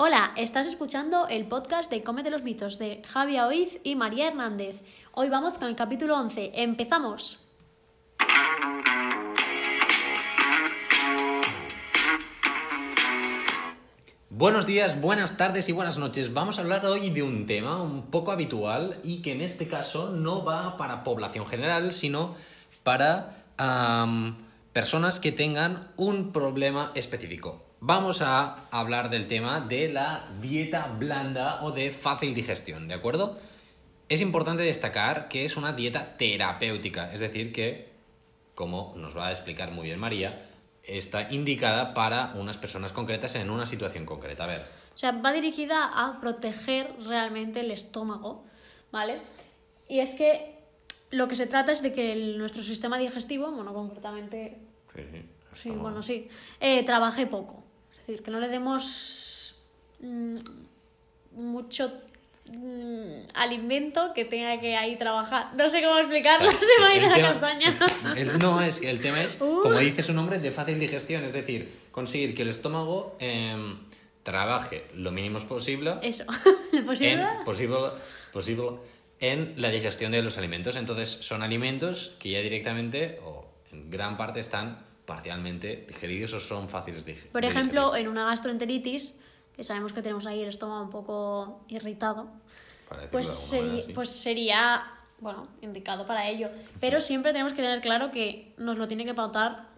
Hola, estás escuchando el podcast de Cómete los mitos de Javier Oiz y María Hernández. Hoy vamos con el capítulo 11. ¡Empezamos! Buenos días, buenas tardes y buenas noches. Vamos a hablar hoy de un tema un poco habitual y que en este caso no va para población general, sino para personas que tengan un problema específico. Vamos a hablar del tema de la dieta blanda o de fácil digestión, ¿de acuerdo? Es importante destacar que es una dieta terapéutica, es decir, que, como nos va a explicar muy bien María, está indicada para unas personas concretas en una situación concreta. A ver, O sea, va dirigida a proteger realmente el estómago, ¿vale? Y es que lo que se trata es de que el- nuestro sistema digestivo, bueno, concretamente, sí, bueno, sí, eh, trabaje poco. Es decir, que no le demos mm, mucho mm, alimento que tenga que ahí trabajar. No sé cómo explicarlo, se me ha ido el la castaña. el- no, es el tema es, Uh. como dice su nombre, de fácil digestión, es decir, conseguir que el estómago em, trabaje lo mínimo posible Eso, ¿es posible? en, posible, posible en la digestión de los alimentos. Entonces, son alimentos que ya directamente o en gran parte están parcialmente digeridos o son fáciles de digerir. Por ejemplo, en una gastroenteritis, que sabemos que tenemos ahí el estómago un poco irritado, pues, manera, sí. pues sería, bueno, indicado para ello. Pero siempre tenemos que tener claro que nos lo tiene que pautar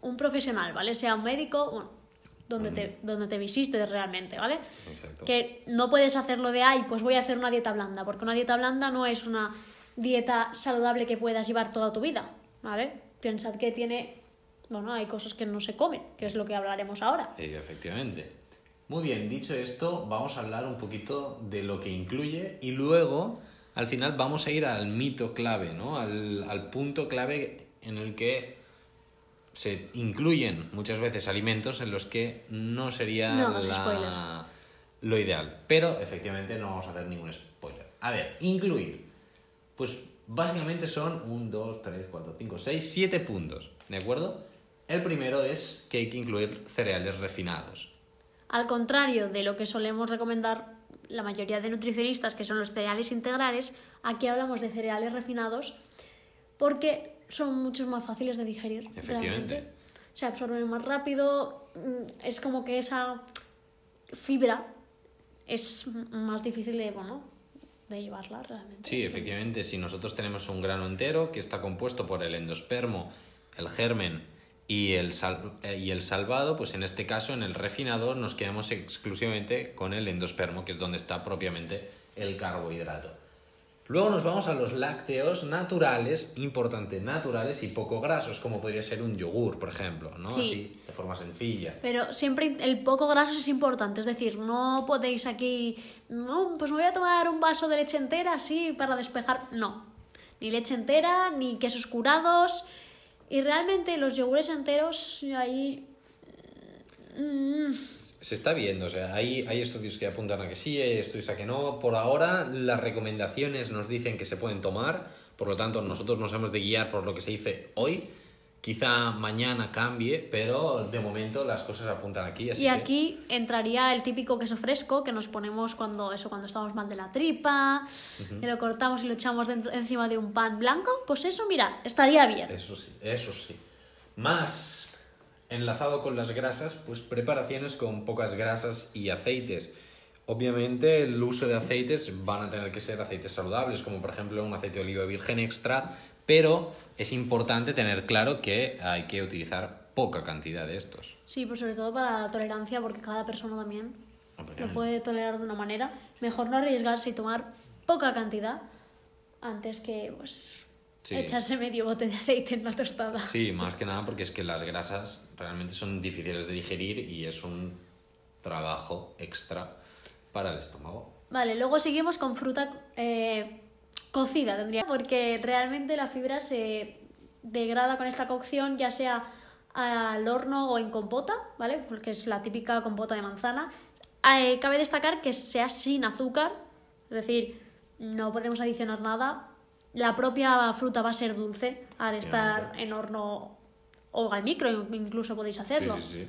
un profesional, ¿vale? Sea un médico, bueno, donde, te, donde te visites realmente, ¿vale? Exacto. Que no puedes hacerlo de, ay, pues voy a hacer una dieta blanda, porque una dieta blanda no es una dieta saludable que puedas llevar toda tu vida, ¿vale? Pensad que tiene, bueno, hay cosas que no se comen, que es lo que hablaremos ahora. Efectivamente. Muy bien, dicho esto, vamos a hablar un poquito de lo que incluye y luego, al final, vamos a ir al mito clave, ¿no? Al, al punto clave en el que se incluyen muchas veces alimentos en los que no sería No la- lo ideal. Pero efectivamente no vamos a hacer ningún spoiler. A ver, incluir. Pues básicamente son 1, 2, 3, 4, 5, 6, 7 puntos. ¿De acuerdo? El primero es que hay que incluir cereales refinados. Al contrario de lo que solemos recomendar la mayoría de nutricionistas, que son los cereales integrales, aquí hablamos de cereales refinados porque son muchos más fáciles de digerir. Efectivamente. realmente. Se absorben más rápido, mm, es como que esa fibra es más difícil de, bueno, de llevarla realmente. Sí, efectivamente, si nosotros tenemos un grano entero que está compuesto por el endospermo, el germen y el, sal- eh, y el salvado, pues en este caso, en el refinador, nos quedamos exclusivamente con el endospermo, que es donde está propiamente el carbohidrato. Luego nos vamos a los lácteos naturales, importante, naturales y poco grasos, como podría ser un yogur, por ejemplo, ¿no? Sí. Así, de forma sencilla. Pero siempre el poco graso es importante, es decir, no podéis aquí, no, pues me voy a tomar un vaso de leche entera así para despejar, no, ni leche entera, ni quesos curados, y realmente los yogures enteros ahí... mm, Se está viendo, o sea, hay, hay estudios que apuntan a que sí, hay estudios a que no. Por ahora, las recomendaciones nos dicen que se pueden tomar, por lo tanto, nosotros nos hemos de guiar por lo que se dice hoy. Quizá mañana cambie, pero de momento las cosas apuntan aquí. Así y que- aquí entraría el típico queso fresco que nos ponemos cuando eso cuando estamos mal de la tripa, y lo cortamos y lo echamos dentro, encima de un pan blanco, pues eso, mira, estaría bien. Eso sí, eso sí. Más enlazado con las grasas, pues preparaciones con pocas grasas y aceites. Obviamente el uso de aceites van a tener que ser aceites saludables, como por ejemplo un aceite de oliva virgen extra, pero es importante tener claro que hay que utilizar poca cantidad de estos. Sí, pues sobre todo para la tolerancia, porque cada persona también lo Obviamente. puede tolerar de una manera. Mejor no arriesgarse y tomar poca cantidad antes que pues Sí. echarse medio bote de aceite en la tostada. Sí, más que nada porque es que las grasas realmente son difíciles de digerir y es un trabajo extra para el estómago. Vale, luego seguimos con fruta eh, cocida, tendría, porque realmente la fibra se degrada con esta cocción, ya sea al horno o en compota, ¿vale? Porque es la típica compota de manzana. Eh, cabe destacar que sea sin azúcar, es decir, no podemos adicionar nada. La propia fruta va a ser dulce al estar en horno o al micro, incluso podéis hacerlo. Sí, sí, sí.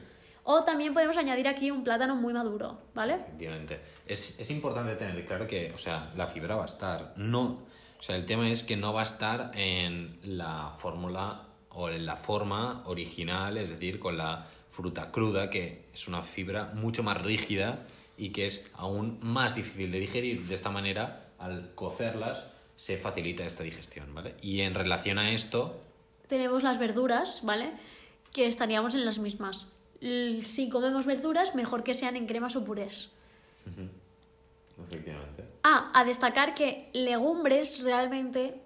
O también podemos añadir aquí un plátano muy maduro, ¿vale? Efectivamente. Es, es importante tener claro que, o sea, la fibra va a estar. No, o sea, el tema es que no va a estar en la fórmula o en la forma original, es decir, con la fruta cruda, que es una fibra mucho más rígida y que es aún más difícil de digerir. De esta manera, al cocerlas, se facilita esta digestión, ¿vale? Y en relación a esto... Tenemos las verduras, ¿vale? Que estaríamos en las mismas. Si comemos verduras, mejor que sean en cremas o purés. Efectivamente. Ah, a destacar que legumbres realmente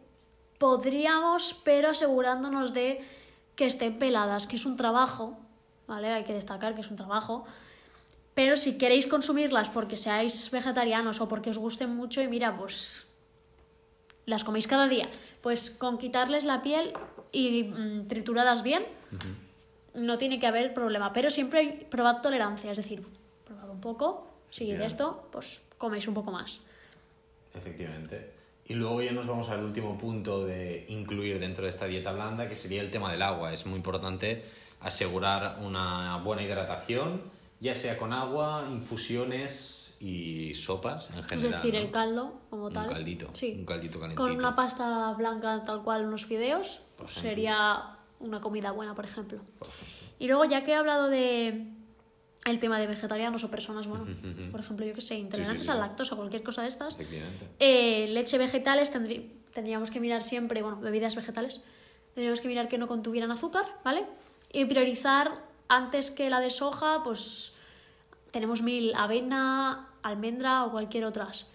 podríamos, pero asegurándonos de que estén peladas, que es un trabajo, ¿vale? Hay que destacar que es un trabajo. Pero si queréis consumirlas porque seáis vegetarianos o porque os gusten mucho y mira, pues las coméis cada día, pues con quitarles la piel y mm, trituradas bien, no tiene que haber problema. Pero siempre probad tolerancia, es decir, probad un poco, si de esto, pues coméis un poco más. Efectivamente. Y luego ya nos vamos al último punto de incluir dentro de esta dieta blanda, que sería el tema del agua. Es muy importante asegurar una buena hidratación, ya sea con agua, infusiones y sopas en general. Es decir, el caldo como tal. Un caldito, sí. un caldito calentito. Con una pasta blanca tal cual, unos fideos, sería una comida buena, por ejemplo. Y luego, ya que he hablado de el tema de vegetarianos o personas, bueno, por ejemplo, yo que sé, intolerantes al lactosa o cualquier cosa de estas, eh, leche vegetales tendríamos que mirar siempre, bueno, bebidas vegetales, tendríamos que mirar que no contuvieran azúcar, ¿vale? Y priorizar antes que la de soja, pues tenemos mil avena, almendra o cualquier otras.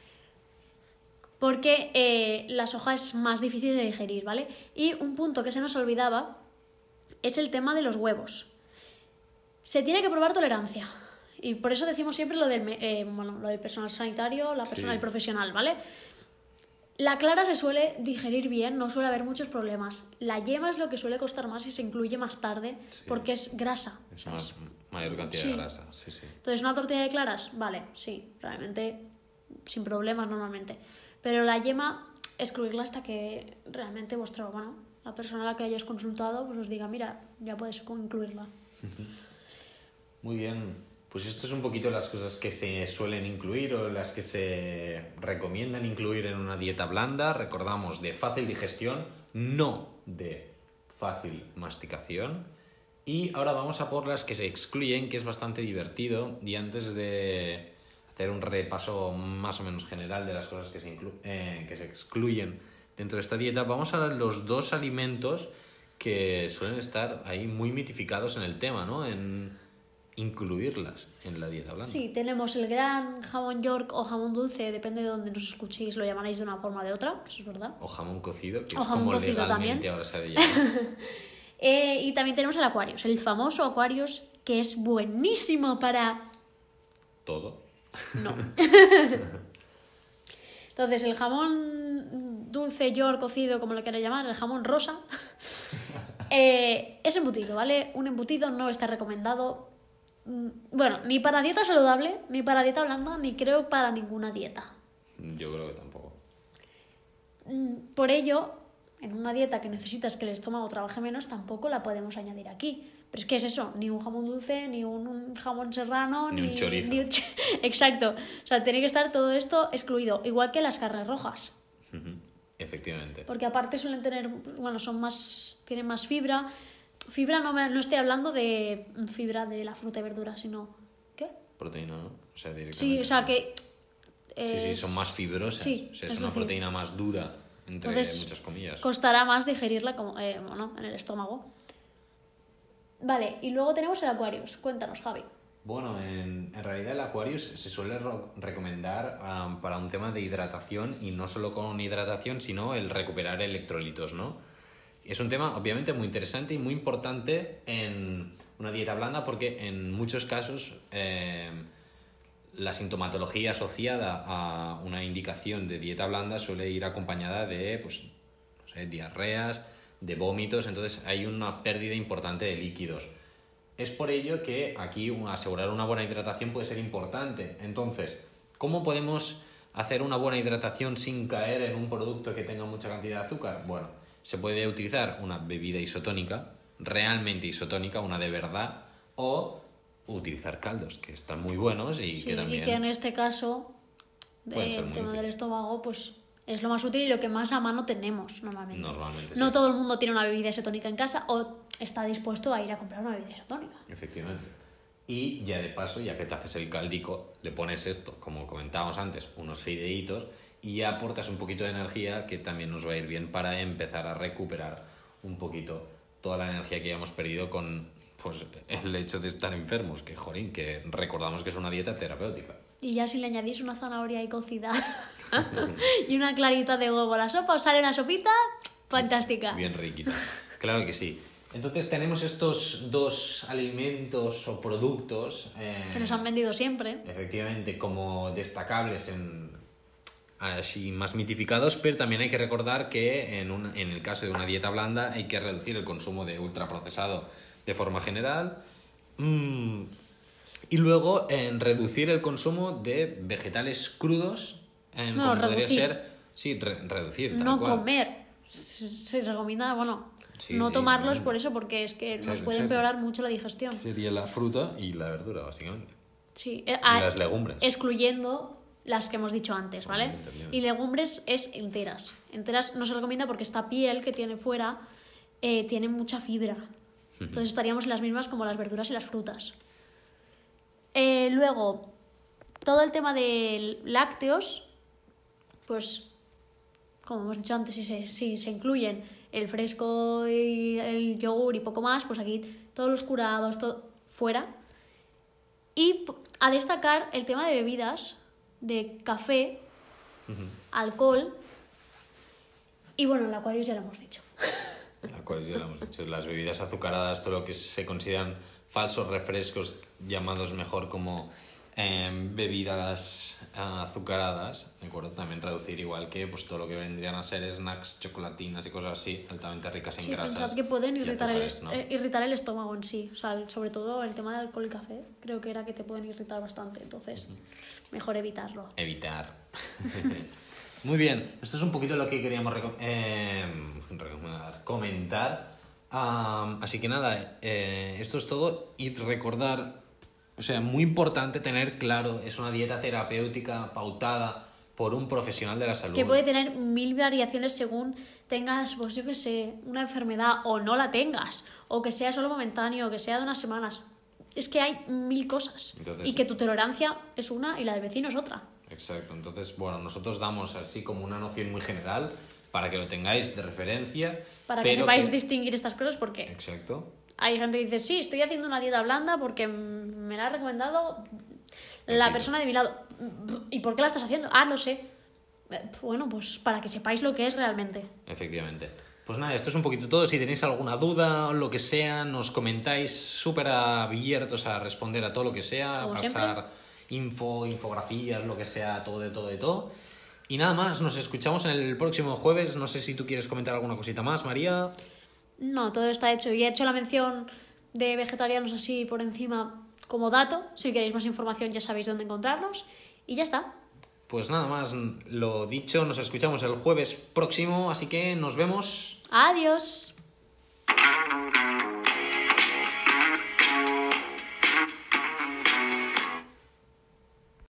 Porque eh, la soja es más difícil de digerir, ¿vale? Y un punto que se nos olvidaba es el tema de los huevos se tiene que probar tolerancia. Y por eso decimos siempre lo del, eh, bueno, lo del personal sanitario, la persona y profesional, ¿vale? La clara se suele digerir bien, no suele haber muchos problemas. La yema es lo que suele costar más y se incluye más tarde porque es grasa. Es más, mayor cantidad de grasa, sí, sí. Entonces, ¿una tortilla de claras? Vale, sí, realmente sin problemas normalmente. Pero la yema, excluirla hasta que realmente vuestro, bueno, la persona a la que hayáis consultado pues os diga, mira, ya puedes incluirla. Muy bien. Pues esto es un poquito las cosas que se suelen incluir o las que se recomiendan incluir en una dieta blanda. Recordamos de fácil digestión, no de fácil masticación. Y ahora vamos a por las que se excluyen, que es bastante divertido. Y antes de hacer un repaso más o menos general de las cosas que se, eh, que se excluyen dentro de esta dieta, vamos a ver los dos alimentos que suelen estar ahí muy mitificados en el tema, ¿no? En, incluirlas en la dieta blanda. Sí, tenemos el gran jamón york o jamón dulce, depende de donde nos escuchéis, lo llamaréis de una forma o de otra, eso es verdad. O jamón cocido, que es como legalmente también. ahora se eh, y también tenemos el Aquarius, el famoso Aquarius, que es buenísimo para... Todo. No. Entonces, el jamón dulce, york, cocido, como lo quieras llamar, el jamón rosa, eh, es embutido, ¿vale? Un embutido no está recomendado Mm, bueno, ni para dieta saludable, ni para dieta blanda, ni creo para ninguna dieta. Yo creo que tampoco. Mm, por ello, en una dieta que necesitas que el estómago trabaje menos, tampoco la podemos añadir aquí. Pero es que es eso, ni un jamón dulce, ni un jamón serrano, ni, un chorizo. Exacto. O sea, tiene que estar todo esto excluido, igual que las carnes rojas. Efectivamente. Porque aparte suelen tener, bueno, son más, tienen más fibra, Fibra no, me, no estoy hablando de fibra de la fruta y verdura, sino... ¿Qué? Proteína, ¿no? O sea, directamente. Sí, o sea que... Sí, sí, son más fibrosas. Sí, o sea, es, una proteína más dura, entre muchas comillas. Costará más digerirla como, eh, bueno, en el estómago. Vale, y luego tenemos el Aquarius. Cuéntanos, Javi. Bueno, en, en realidad el Aquarius se suele recomendar para un tema de hidratación y no solo con hidratación, sino el recuperar electrolitos, ¿no? Es un tema obviamente muy interesante y muy importante en una dieta blanda porque en muchos casos eh, la sintomatología asociada a una indicación de dieta blanda suele ir acompañada de pues, diarreas, de vómitos, entonces hay una pérdida importante de líquidos. Es por ello que aquí asegurar una buena hidratación puede ser importante. Entonces, ¿cómo podemos hacer una buena hidratación sin caer en un producto que tenga mucha cantidad de azúcar? Bueno, se puede utilizar una bebida isotónica, realmente isotónica, una de verdad, o utilizar caldos, que están muy buenos y Sí, que también... y que en este caso, ser el tema del estómago, pues es lo más útil y lo que más a mano tenemos normalmente. Normalmente, No sí. todo el mundo tiene una bebida isotónica en casa o está dispuesto a ir a comprar una bebida isotónica. Efectivamente. Y ya de paso, ya que te haces el caldico, le pones esto, como comentábamos antes, unos fideitos y ya aportas un poquito de energía que también nos va a ir bien para empezar a recuperar un poquito toda la energía que ya hemos perdido con pues, el hecho de estar enfermos, que jorín, que recordamos que es una dieta terapéutica. Y ya si le añadís una zanahoria ahí cocida y una clarita de huevo a la sopa, os sale una sopita fantástica. Bien riquito. Claro que sí. Entonces tenemos estos dos alimentos o productos eh, Que nos han vendido siempre. efectivamente como destacables en así más mitificados, pero también hay que recordar que en, un- en el caso de una dieta blanda hay que reducir el consumo de ultraprocesado de forma general Mm, y luego en reducir el consumo de vegetales crudos, em, No, como podría ser, sí, re- reducir, tal No cual. comer. Se recomienda, bueno, Sí, no tomarlos por eso, porque es que nos puede empeorar mucho la digestión. Sería la fruta y la verdura, básicamente. Sí, eh, Y ah, las legumbres. excluyendo las que hemos dicho antes, ¿vale? Y legumbres es enteras. Enteras no se recomienda porque esta piel que tiene fuera eh, tiene mucha fibra. Entonces estaríamos en las mismas como las verduras y las frutas. Eh, luego, todo el tema de lácteos, pues, como hemos dicho antes, si se, si se incluyen el fresco y el yogur y poco más, pues aquí todos los curados, todo fuera. Y a destacar el tema de bebidas, de café, alcohol y bueno, el Aquarius ya lo hemos dicho. La cual ya lo hemos dicho, las bebidas azucaradas, todo lo que se consideran falsos refrescos, llamados mejor como em, bebidas azucaradas, ¿de acuerdo? También reducir igual que pues, todo lo que vendrían a ser snacks, chocolatinas y cosas así, altamente ricas en Sí, grasas. pensad que pueden irritar el, ¿no? eh, irritar el estómago en sí. O sea, sobre todo el tema del alcohol y café, creo que era que te pueden irritar bastante. Entonces, mejor evitarlo. Evitar. Muy bien, esto es un poquito lo que queríamos em, recomendar, comentar. Am, así que nada, eh, esto es todo y recordar, o sea, muy importante tener claro, es una dieta terapéutica pautada por un profesional de la salud. Que puede tener mil variaciones según tengas, pues yo que sé, una enfermedad o no la tengas, o que sea solo momentáneo, o que sea de unas semanas. Es que hay mil cosas. Entonces- y que tu tolerancia es una y la del vecino es otra. Exacto, entonces, bueno, nosotros damos así como una noción muy general para que lo tengáis de referencia. Para que sepáis distinguir estas cosas, porque Exacto. Hay gente que dice, sí, estoy haciendo una dieta blanda porque me la ha recomendado la persona de mi lado. ¿Y por qué la estás haciendo? Ah, no sé. Eh, Bueno, pues para que sepáis lo que es realmente. Efectivamente. Pues nada, esto es un poquito todo. Si tenéis alguna duda o lo que sea, nos comentáis súper abiertos a responder a todo lo que sea, a pasar info, infografías, lo que sea, todo de todo de todo. Y nada más, nos escuchamos en el próximo jueves. No sé si tú quieres comentar alguna cosita más, María. No, todo está hecho. Y he hecho la mención de vegetarianos así por encima como dato. Si queréis más información ya sabéis dónde encontrarlos. Y ya está. Pues nada más, lo dicho, nos escuchamos el jueves próximo, así que nos vemos. Adiós.